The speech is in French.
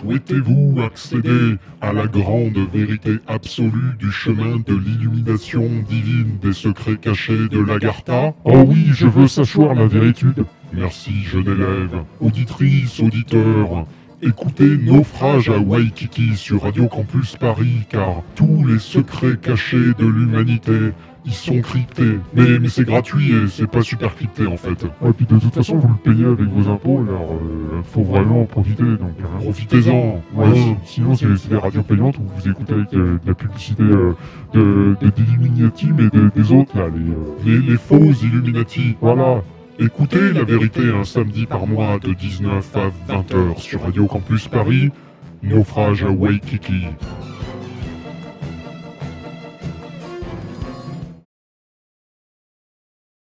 Souhaitez-vous accéder à la grande vérité absolue du chemin de l'illumination divine des secrets cachés de l'Agartha Oh oui, je veux savoir la vérité. Merci, jeune élève, auditrice, auditeur. Écoutez Naufrage à Waikiki sur Radio Campus Paris, car tous les secrets cachés de l'humanité y sont cryptés. Mais, mais c'est gratuit et c'est pas super crypté en fait. Ouais, puis de toute façon, vous le payez avec vos impôts, alors euh, faut vraiment en profiter. Donc, hein. Profitez-en. Ouais, si- sinon, c'est des radios payantes où vous écoutez avec euh, de la publicité euh, de, de, d'Illuminati, mais des, des autres, là, les... euh, Les, les faux Illuminati. voilà. Écoutez la vérité un samedi par mois de 19 à 20h sur Radio Campus Paris. Naufrage à Waikiki.